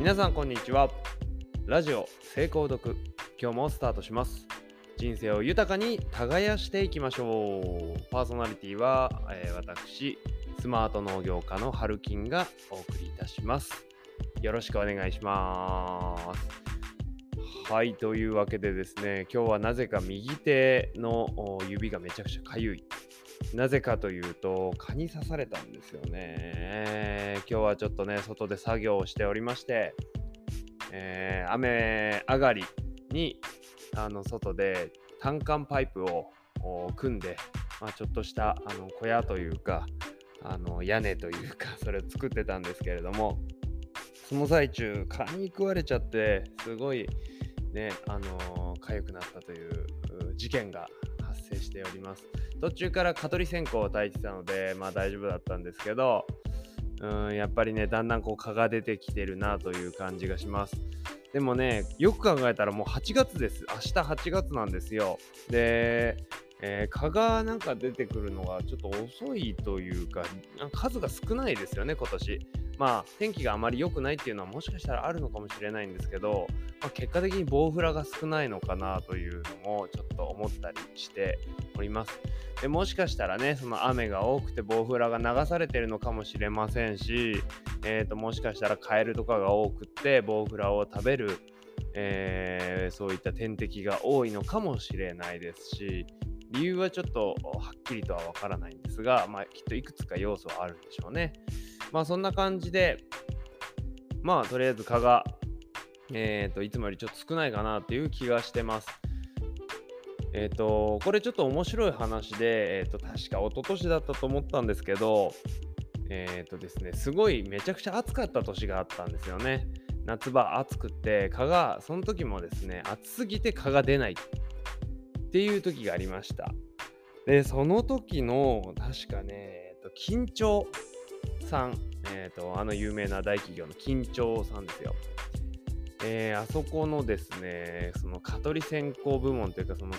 皆さんこんにちは。ラジオ成功読。今日もスタートします。人生を豊かに耕していきましょう。パーソナリティは、えー、私スマート農業家のハルキンがお送りいたします。よろしくお願いします。はいというわけでですね今日はなぜか右手の指がめちゃくちゃかゆい。なぜかというと、蚊に刺されたんですよね。今日はちょっとね、外で作業をしておりまして、えー、雨上がりに、あの、外で単管パイプを組んで、まあ、ちょっとしたあの小屋というか、あの屋根というか、それを作ってたんですけれども、その最中、蚊に食われちゃって、すごいね、あのー、痒くなったという事件が生しております。途中から蚊取り線香を焚いてたので、まあ大丈夫だったんですけど、うん、やっぱりね、だんだんこう蚊が出てきてるなという感じがします。でもね、よく考えたらもう8月です。明日8月なんですよ。で、えー、蚊がなんか出てくるのがちょっと遅いというか、数が少ないですよね、今年。まあ、天気があまり良くないっていうのはもしかしたらあるのかもしれないんですけど、まあ、結果的にボウフラが少ないのかなというのもちょっと思ったりしております。でもしかしたらね、その雨が多くてボウフラが流されてるのかもしれませんし、えー、ともしかしたらカエルとかが多くてボウフラを食べる、えー、そういった天敵が多いのかもしれないですし、理由はちょっとはっきりとはわからないんですが、まあ、きっといくつか要素はあるんでしょうね。まあそんな感じで、まあとりあえず蚊が、えっ、ー、と、いつもよりちょっと少ないかなっていう気がしてます。えっ、ー、と、これちょっと面白い話で、えっ、ー、と、確か一昨年だったと思ったんですけど、えっ、とですね、すごいめちゃくちゃ暑かった年があったんですよね。夏場暑くて、蚊が、その時もですね、暑すぎて蚊が出ないっていう時がありました。で、その時の、確かね、えっと、緊張さん、えーと、あの有名な大企業の緊張さんですよ。えー、あそこのですね、その蚊取り線香部門というか、その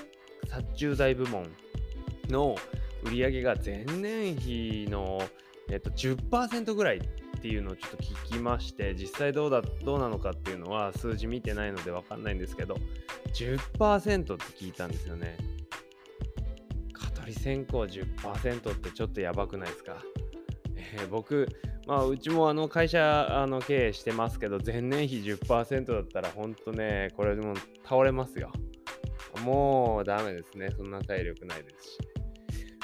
殺虫剤部門の売り上げが前年比の、えーと、10%ぐらいっていうのをちょっと聞きまして、実際どうだどうなのかっていうのは数字見てないので分かんないんですけど、10%って聞いたんですよね。蚊取り線香10%ってちょっとやばくないですか？えー、僕、まあ、うちもあの会社あの経営してますけど、前年比10%だったら、本当ね、これでも倒れますよ。もうダメですね。そんな体力ないですし。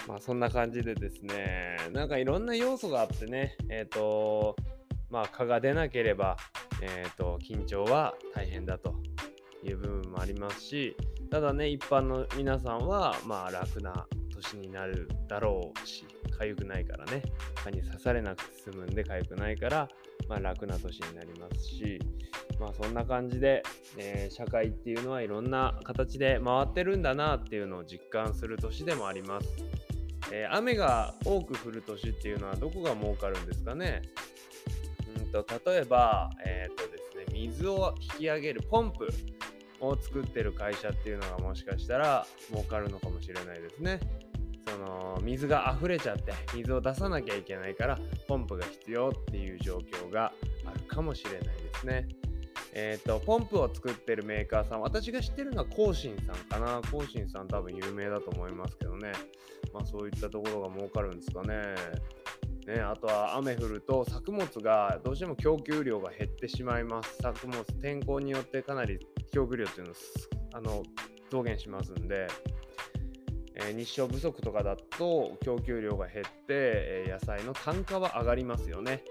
まあ、そんな感じでですね、なんかいろんな要素があってね、えっ、ー、と、まあ、蚊が出なければ、えっ、ー、と、緊張は大変だという部分もありますし、ただね、一般の皆さんは、まあ、楽な年になるだろうし、痒くないからね、蚊に刺されなくて済むんで痒くないから、まあ、楽な年になりますし、まあそんな感じで、えー、社会っていうのはいろんな形で回ってるんだなっていうのを実感する年でもあります。えー、雨が多く降る年っていうのはどこが儲かるんですかね？うんと例えば、えーとですね、水を引き上げるポンプを作ってる会社っていうのがもしかしたら儲かるのかもしれないですね。その水が溢れちゃって水を出さなきゃいけないからポンプが必要っていう状況があるかもしれないですね。えっ、ー、と、ポンプを作ってるメーカーさん、私が知ってるのはコーシンさんかな。コーシンさん多分有名だと思いますけどね。まあそういったところが儲かるんですかね。ね、あとは雨降ると作物がどうしても供給量が減ってしまいます。作物、天候によってかなり供給量っていうのをあの増減しますんで、え日照不足とかだと供給量が減って、え野菜の単価は上がりますよね。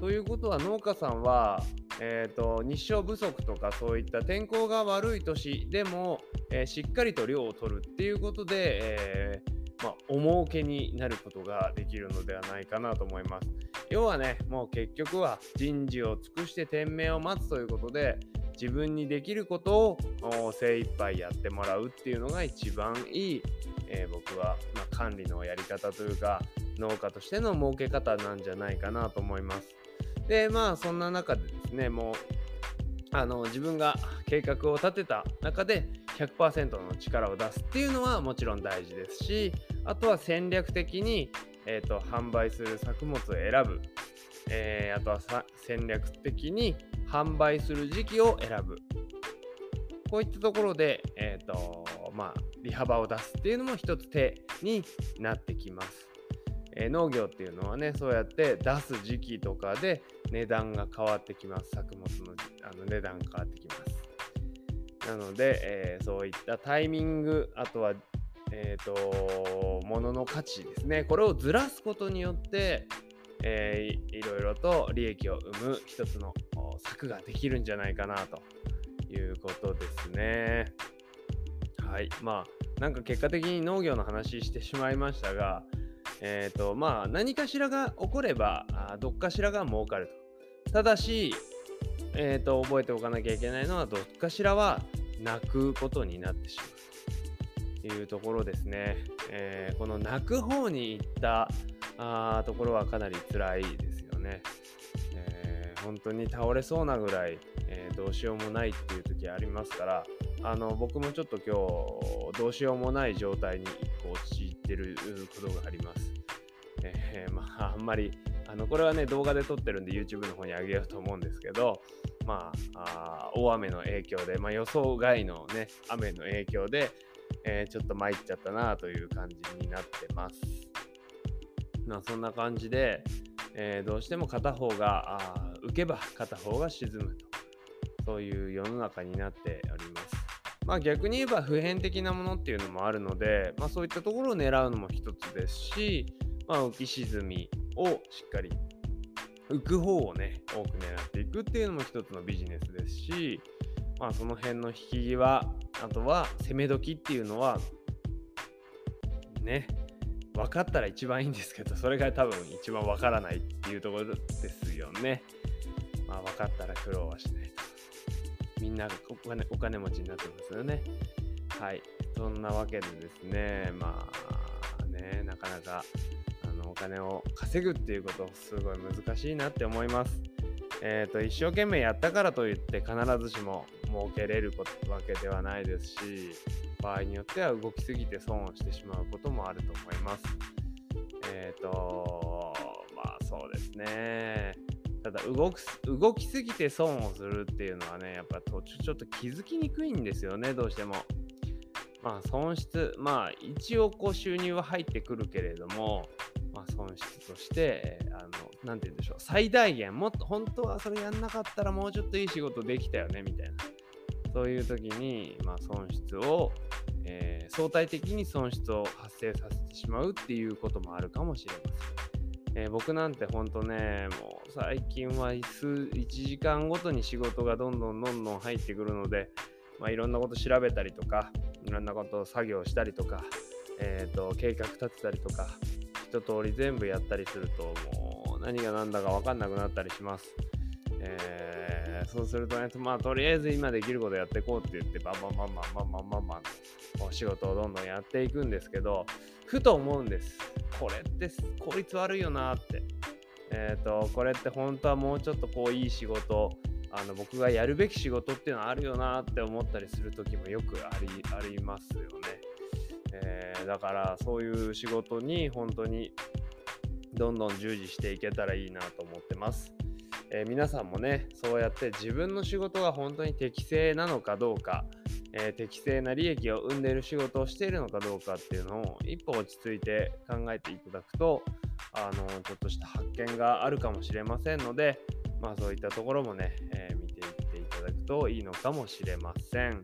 ということは農家さんは、えーと、日照不足とかそういった天候が悪い年でも、えー、しっかりと量を取るっていうことで、えー、まあ、お儲けになることができるのではないかなと思います。要はね、もう結局は人事を尽くして天命を待つということで、自分にできることを精一杯やってもらうっていうのが一番いい、えー、僕は、まあ、管理のやり方というか農家としての儲け方なんじゃないかなと思います。でまあそんな中でですねもうあの自分が計画を立てた中で100%の力を出すっていうのはもちろん大事ですしあとは戦略的に、えーと、販売する作物を選ぶ、えー、あとは戦略的に販売する時期を選ぶ。こういったところで、えーとまあ、利幅を出すっていうのも一つ手になってきます。え、農業っていうのはね、そうやって出す時期とかで値段が変わってきます。作物のあの値段が変わってきます。なので、えー、そういったタイミング、あとは、えっ、ー、と、物の価値ですね。これをずらすことによって、えー、いろいろと利益を生む一つの策ができるんじゃないかなということですね。はい。まあ、なんか結果的に農業の話してしまいましたが、えっ、ー、と、まあ、何かしらが起これば、あどっかしらが儲かると。ただし、えっ、ー、と、覚えておかなきゃいけないのは、どっかしらは泣くことになってしまうというところですね。えー、この泣く方に行ったあところはかなり辛いですよね。本当に倒れそうなぐらい、えー、どうしようもないっていう時ありますから、あの僕もちょっと今日どうしようもない状態に一個陥ってることがあります。えー、まあ、あんまり、あの、これはね、動画で撮ってるんで YouTube の方に上げようと思うんですけど、まあ、あ大雨の影響で、まあ、予想外のね、雨の影響で、えー、ちょっと参っちゃったなという感じになってます。まあ、そんな感じで、えー、どうしても片方が浮けば片方が沈むと、そういう世の中になっております。まあ、逆に言えば普遍的なものっていうのもあるので、まあ、そういったところを狙うのも一つですし、まあ、浮き沈みをしっかり浮く方をね多く狙っていくっていうのも一つのビジネスですし、まあ、その辺の引き際あとは攻め時っていうのはね分かったら一番いいんですけどそれが多分一番分からないっていうところですよね。まあ分かったら苦労はしないと。みんながお金お金持ちになってますよね。はい。そんなわけでですね、まあね、なかなかあのお金を稼ぐっていうことすごい難しいなって思います。えっ、ー、と、一生懸命やったからといって必ずしも儲けれるわけではないですし、場合によっては動きすぎて損をしてしまうこともあると思います。えっ、ー、と、まあそうですね。ただ動く動きすぎて損をするっていうのはね、やっぱ途中ちょっと気づきにくいんですよね、どうしても。まあ損失、まあ一応こう収入は入ってくるけれども、まあ損失として、あの、なんて言うんでしょう、最大限、もっと本当はそれやんなかったらもうちょっといい仕事できたよね、みたいな。そういう時に、まあ損失を、えー、相対的に損失を発生させてしまうっていうこともあるかもしれません。えー、僕なんてほんとね、もう最近は数1時間ごとに仕事がどんどんどんどん入ってくるので、まあ、いろんなこと調べたりとか、いろんなこと作業したりとか、えーと、計画立てたりとか、一通り全部やったりすると、もう何が何だか分かんなくなったりします。そうするとね、まあ、とりあえず今できることやっていこうって言って、バンバンバンバンバンバンバンバンお仕事をどんどんやっていくんですけど、ふと思うんです。これって効率悪いよなって。えっ、ー、と、これって本当はもうちょっとこういい仕事、あの僕がやるべき仕事っていうのはあるよなって思ったりする時もよくありありますよね。えー、だからそういう仕事に本当にどんどん従事していけたらいいなと思ってます。えー、皆さんもね、そうやって自分の仕事が本当に適正なのかどうか、えー、適正な利益を生んでいる仕事をしているのかどうかっていうのを一歩落ち着いて考えていただくとあのちょっとした発見があるかもしれませんので、まあ、そういったところもね、えー、見ていっていただくといいのかもしれません。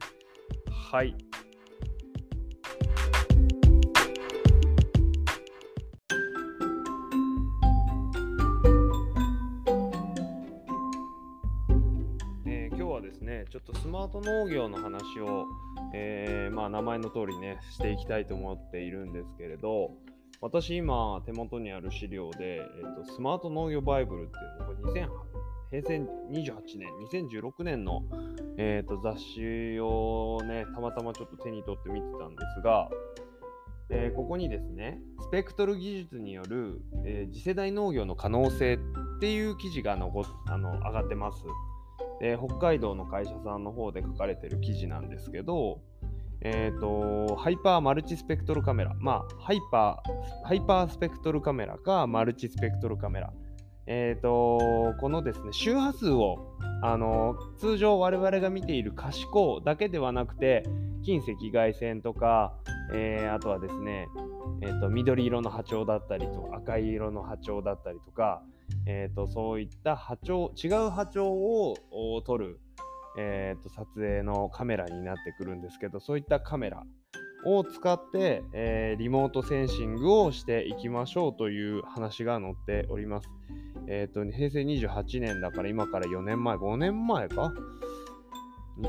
はい。ちょっとスマート農業の話を、えー、まあ、名前の通りね、していきたいと思っているんですけれど、私今手元にある資料で、えーと、スマート農業バイブルっていうのが平成28年、2016年の、えーと、雑誌をね、たまたまちょっと手に取って見てたんですが、えー、ここにですね、スペクトル技術による、えー、次世代農業の可能性っていう記事が残あの上がってます。で北海道の会社さんの方で書かれてる記事なんですけど、えーと、ハイパーマルチスペクトルカメラ、まあ、ハイパーハイパースペクトルカメラかマルチスペクトルカメラ、え、ー、と、このですね、周波数を、あの、通常我々が見ている可視光だけではなくて、近赤外線とか、えー、あとはですね、えーと、緑色の波長だったりと赤い色の波長だったりとか、えーと、そういった波長違う波長を撮る、えーと、撮影のカメラになってくるんですけどそういったカメラを使って、えー、リモートセンシングをしていきましょうという話が載っております。えっ、ー、と、平成28年だから今から4年前、5年前か？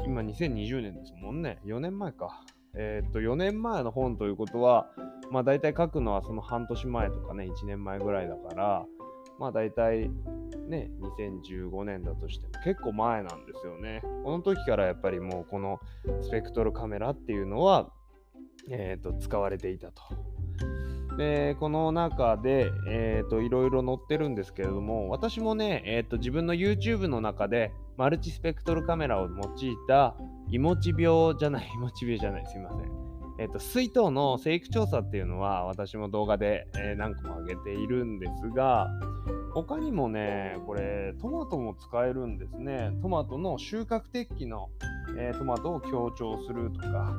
今2020年ですもんね。4年前か。えっ、ー、と、4年前の本ということは、まあ大体書くのはその半年前とかね、1年前ぐらいだから、まあ大体ね、2015年だとしても結構前なんですよね。この時からやっぱりもうこのスペクトルカメラっていうのは、えー、と使われていたと。で、この中で、えー、といろいろ載ってるんですけれども、私もね、えー、と自分の YouTube の中でマルチスペクトルカメラを用いた、いもち病じゃない、いもち病じゃない、すいません。えっ、と、水筒の生育調査っていうのは、私も動画で、えー、何個も上げているんですが、他にもね、これ、トマトも使えるんですね。トマトの収穫適期の、えー、トマトを強調するとか、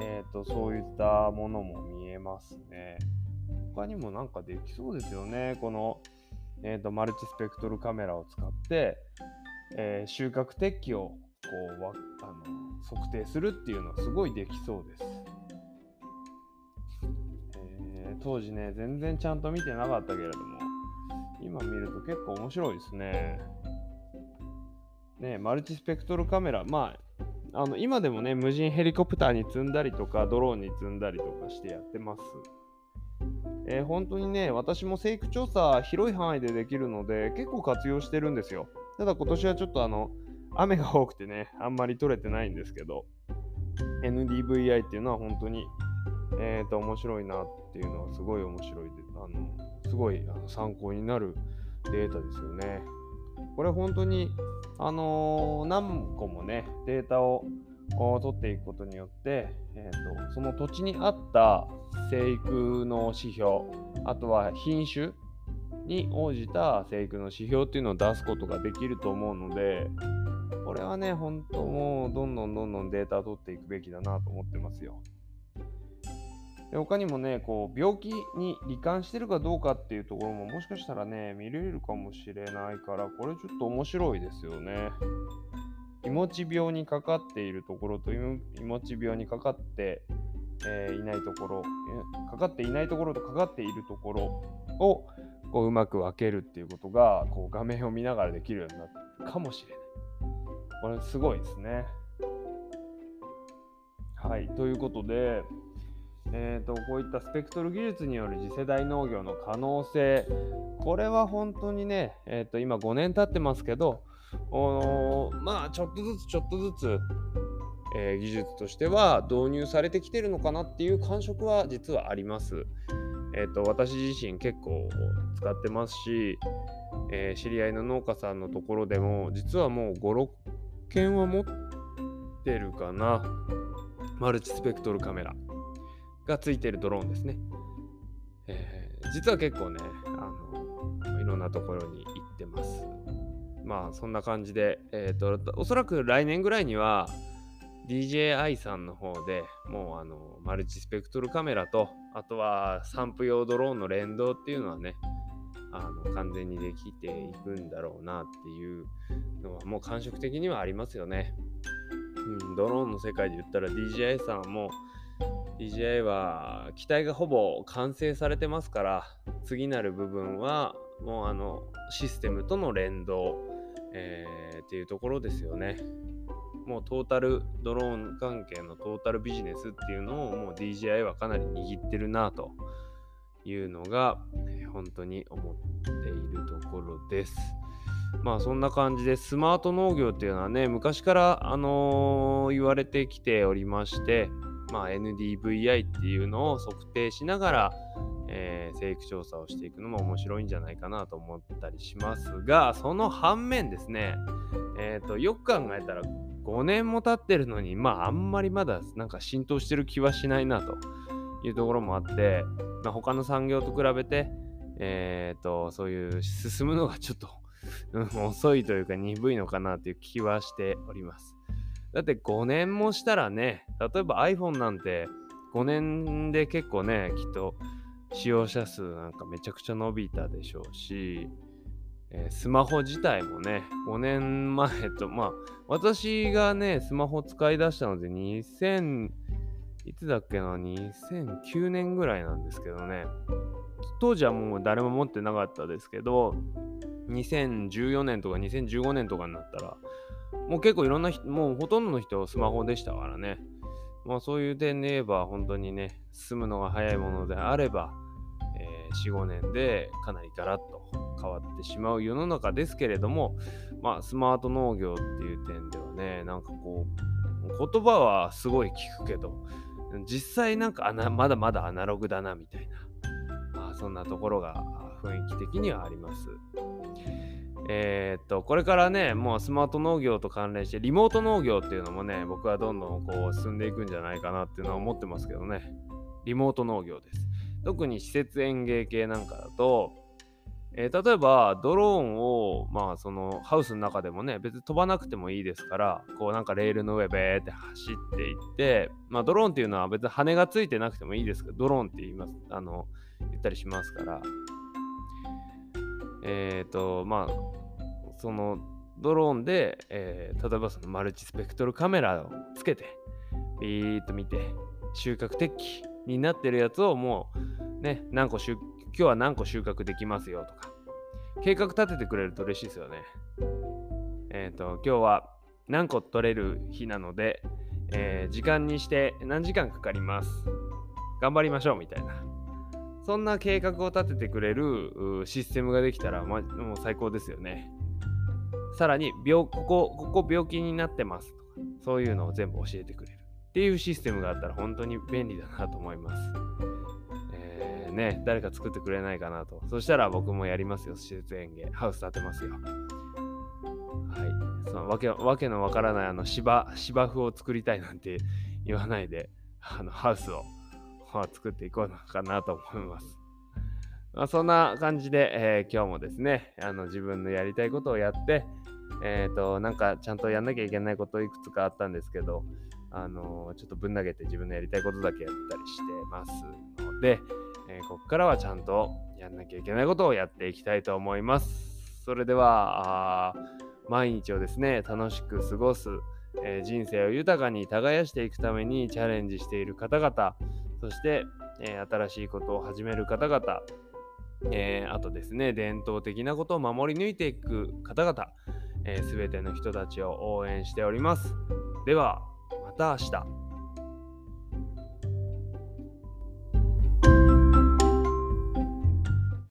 えっ、と、そういったものも見えますね。他にもなんかできそうですよね。この、えーと、マルチスペクトルカメラを使って、えー、収穫適期をこうあの測定するっていうのはすごいできそうです。当時ね、全然ちゃんと見てなかったけれども、今見ると結構面白いですね。ねマルチスペクトルカメラ、まあ、あの今でもね、無人ヘリコプターに積んだりとか、ドローンに積んだりとかしてやってます。えー、本当にね、私も生育調査広い範囲でできるので、結構活用してるんですよ。ただ今年はちょっとあの、雨が多くてね、あんまり取れてないんですけど、NDVI っていうのは本当に、えっ、ー、と、面白いなっていうのはすごい面白いで、あの、すごい参考になるデータですよね。これ本当に、あのー、何個もね、データを取っていくことによって、えーと、その土地に合った生育の指標、あとは品種に応じた生育の指標っていうのを出すことができると思うので、これはね、本当もうどんどんどんどんデータ取っていくべきだなと思ってますよ。で他にもね、こう病気に罹患してるかどうかっていうところももしかしたらね、見れるかもしれないから、これちょっと面白いですよね。いもち病にかかっているところといもち病にかかって、えー、いないところ、かかっていないところとかかっているところをこううまく分けるっていうことがこう画面を見ながらできるようになるかもしれない。これすごいですね。はい、ということで、えーと、こういったスペクトル技術による次世代農業の可能性、これは本当にね、えーと今5年経ってますけど、まあちょっとずつちょっとずつ、えー、技術としては導入されてきてるのかなっていう感触は実はあります。えっ、ー、と私自身結構使ってますし、えー、知り合いの農家さんのところでも実はもう5、6件は持ってるかな。マルチスペクトルカメラがついてるドローンですね。えー、実は結構ね、あのいろんなところに行ってます。まあそんな感じで、え、ー、と、おそらく来年ぐらいには DJI さんの方でもうあのマルチスペクトルカメラと、あとは散布用ドローンの連動っていうのはね、あの完全にできていくんだろうなっていうのはもう感触的にはありますよね。うん、ドローンの世界で言ったら DJI さんはもう DJI は機体がほぼ完成されてますから次なる部分はもうあのシステムとの連動えー、っていうところですよね。もうトータルドローン関係のトータルビジネスっていうのをもう DJI はかなり握ってるなというのが、え、本当に思っているところです。まあそんな感じでスマート農業っていうのはね昔から、あのー、言われてきておりまして、まあ、NDVI っていうのを測定しながら、えー、生育調査をしていくのも面白いんじゃないかなと思ったりしますが、その反面ですね、えーと、よく考えたら5年も経ってるのに、まああんまりまだなんか浸透してる気はしないなというところもあって、まあ、他の産業と比べて、えっ、と、そういう進むのがちょっと遅いというか鈍いのかなという気はしております。だって5年もしたらね、例えば iPhone なんて5年で結構ね、きっと使用者数なんかめちゃくちゃ伸びたでしょうし、えー、スマホ自体もね、5年前と、まあ、私がね、スマホ使い出したので2000、いつだっけな、2009年ぐらいなんですけどね、当時はもう誰も持ってなかったですけど、2014年とか2015年とかになったら、もう結構いろんな人、もうほとんどの人スマホでしたからね。まあそういう点で言えば本当にね、進むのが早いものであれば、えー、4、5年でかなりガラッと変わってしまう世の中ですけれども、まあスマート農業っていう点ではね、なんかこう、言葉はすごい聞くけど、実際なんかまだまだアナログだなみたいな、まあ、そんなところが雰囲気的にはあります。えー、っと、これからね、もうスマート農業と関連して、リモート農業っていうのもね、僕はどんどんこう進んでいくんじゃないかなっていうのは思ってますけどね。リモート農業です。特に施設園芸系なんかだと、えー、例えばドローンを、まあ、そのハウスの中でもね、別に飛ばなくてもいいですから、こうなんかレールの上べーって走っていって、まあ、ドローンっていうのは別に羽がついてなくてもいいですけど、ドローンって言います、あの、言ったりしますから、えっ、ー、と、まあ、そのドローンで、えー、例えばそのマルチスペクトルカメラをつけて、ビーッと見て、収穫適期になってるやつをもう、ね、何個収、今日は何個収穫できますよとか、計画立ててくれると嬉しいですよね。えっ、ー、と、今日は何個取れる日なので、えー、時間にして何時間かかります。頑張りましょうみたいな。そんな計画を立ててくれるシステムができたら、ま、もう最高ですよね。さらに病、ここ、ここ病気になってますとか、そういうのを全部教えてくれるっていうシステムがあったら本当に便利だなと思います。えー、ね、誰か作ってくれないかなと。そしたら僕もやりますよ、施設園芸。ハウス建てますよ。はい。そのわけわけのわからないあの芝、芝生を作りたいなんて言わないで、あのハウスを作っていこうのかなと思います。まあ、そんな感じで、えー、今日もですね、あの自分のやりたいことをやって、えっ、ー、と、なんかちゃんとやんなきゃいけないこといくつかあったんですけど、あの、ちょっとぶん投げて自分のやりたいことだけやったりしてますので、えここからはちゃんとやんなきゃいけないことをやっていきたいと思います。それでは、毎日をですね、楽しく過ごす、え人生を豊かに耕していくためにチャレンジしている方々、そして、えー、新しいことを始める方々、えー、あとですね、伝統的なことを守り抜いていく方々、す、べ、ての人たちを応援しております。では、また明日。